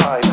Material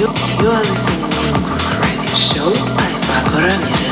You are listening to Rock Radio Show by Pako Ramirez.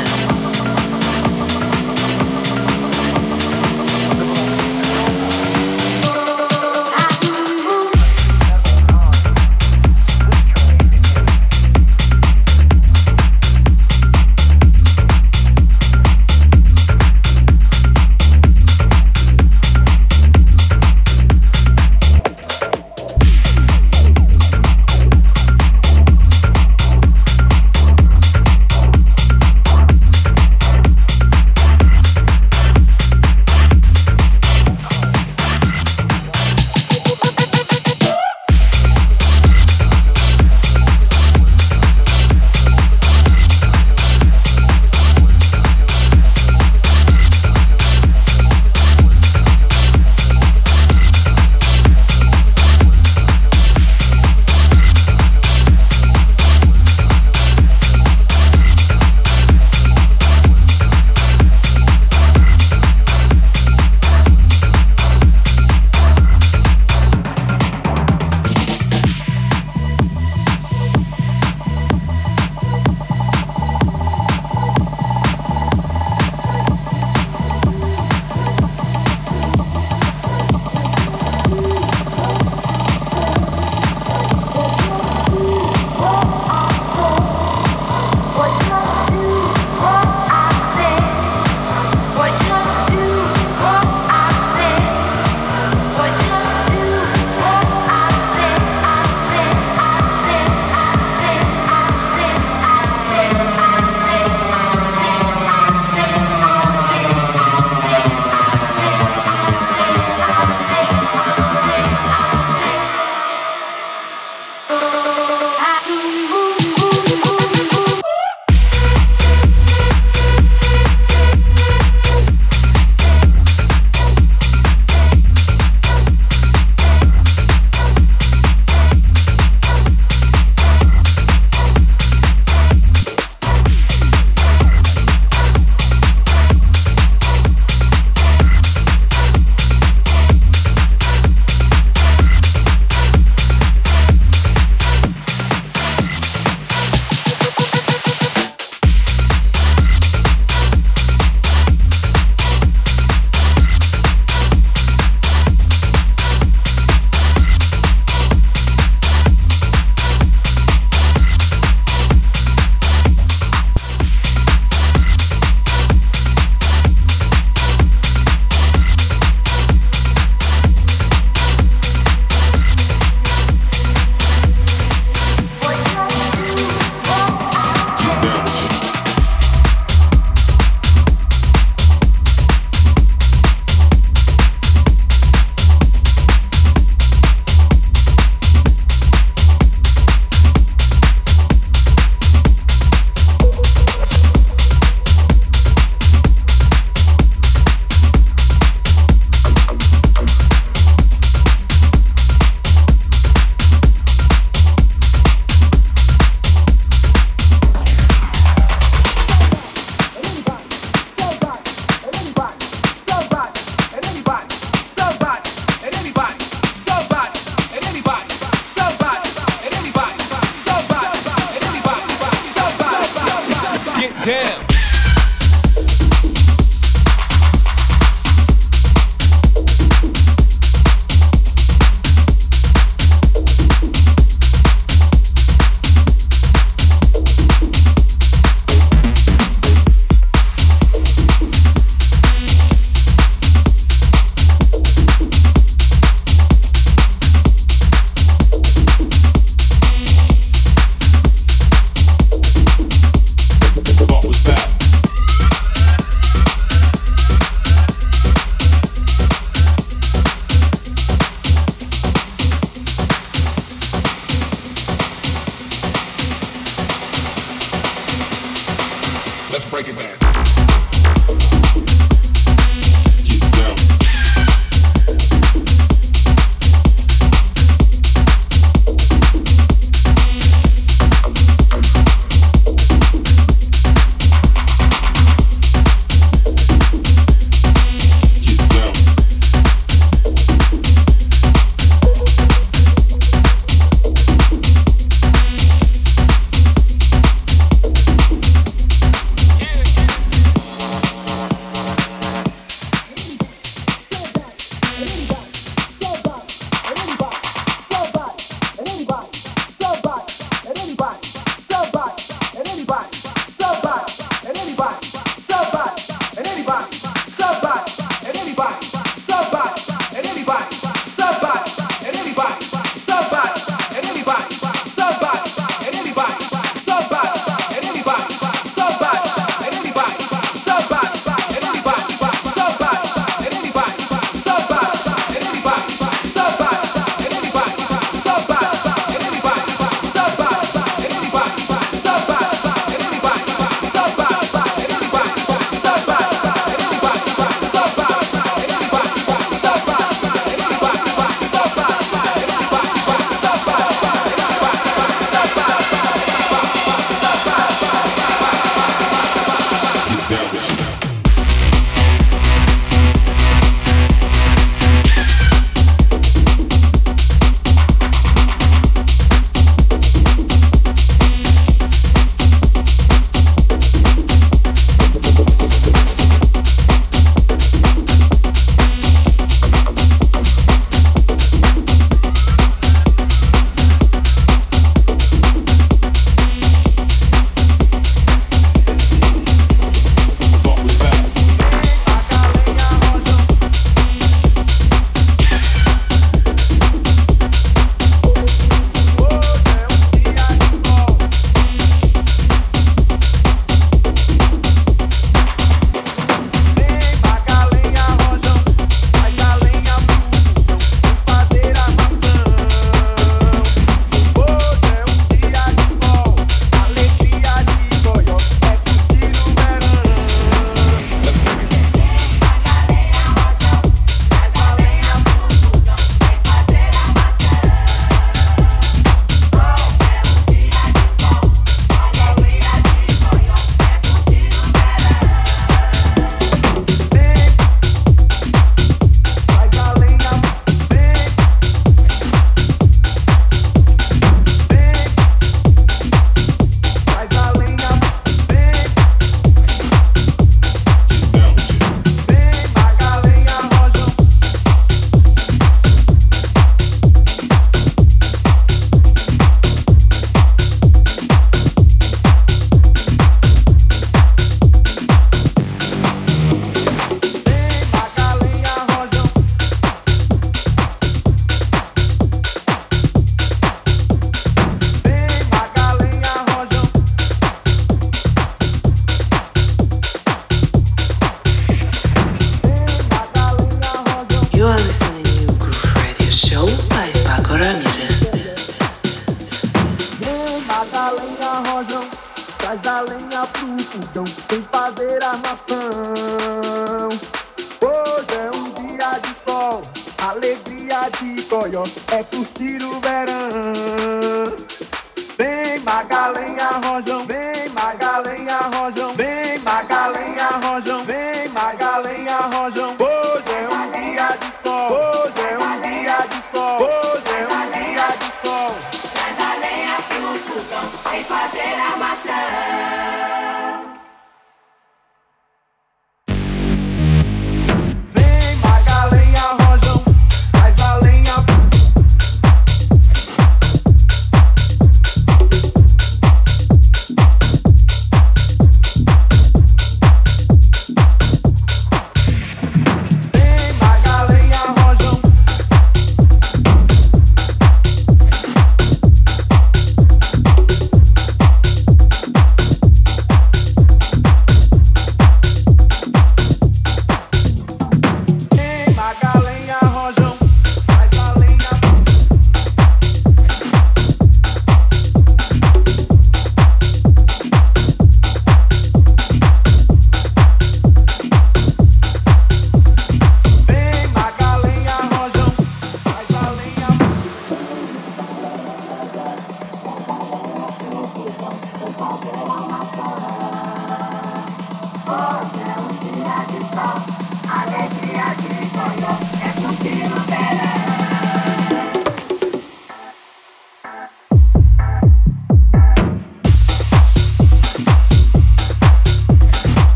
Damn.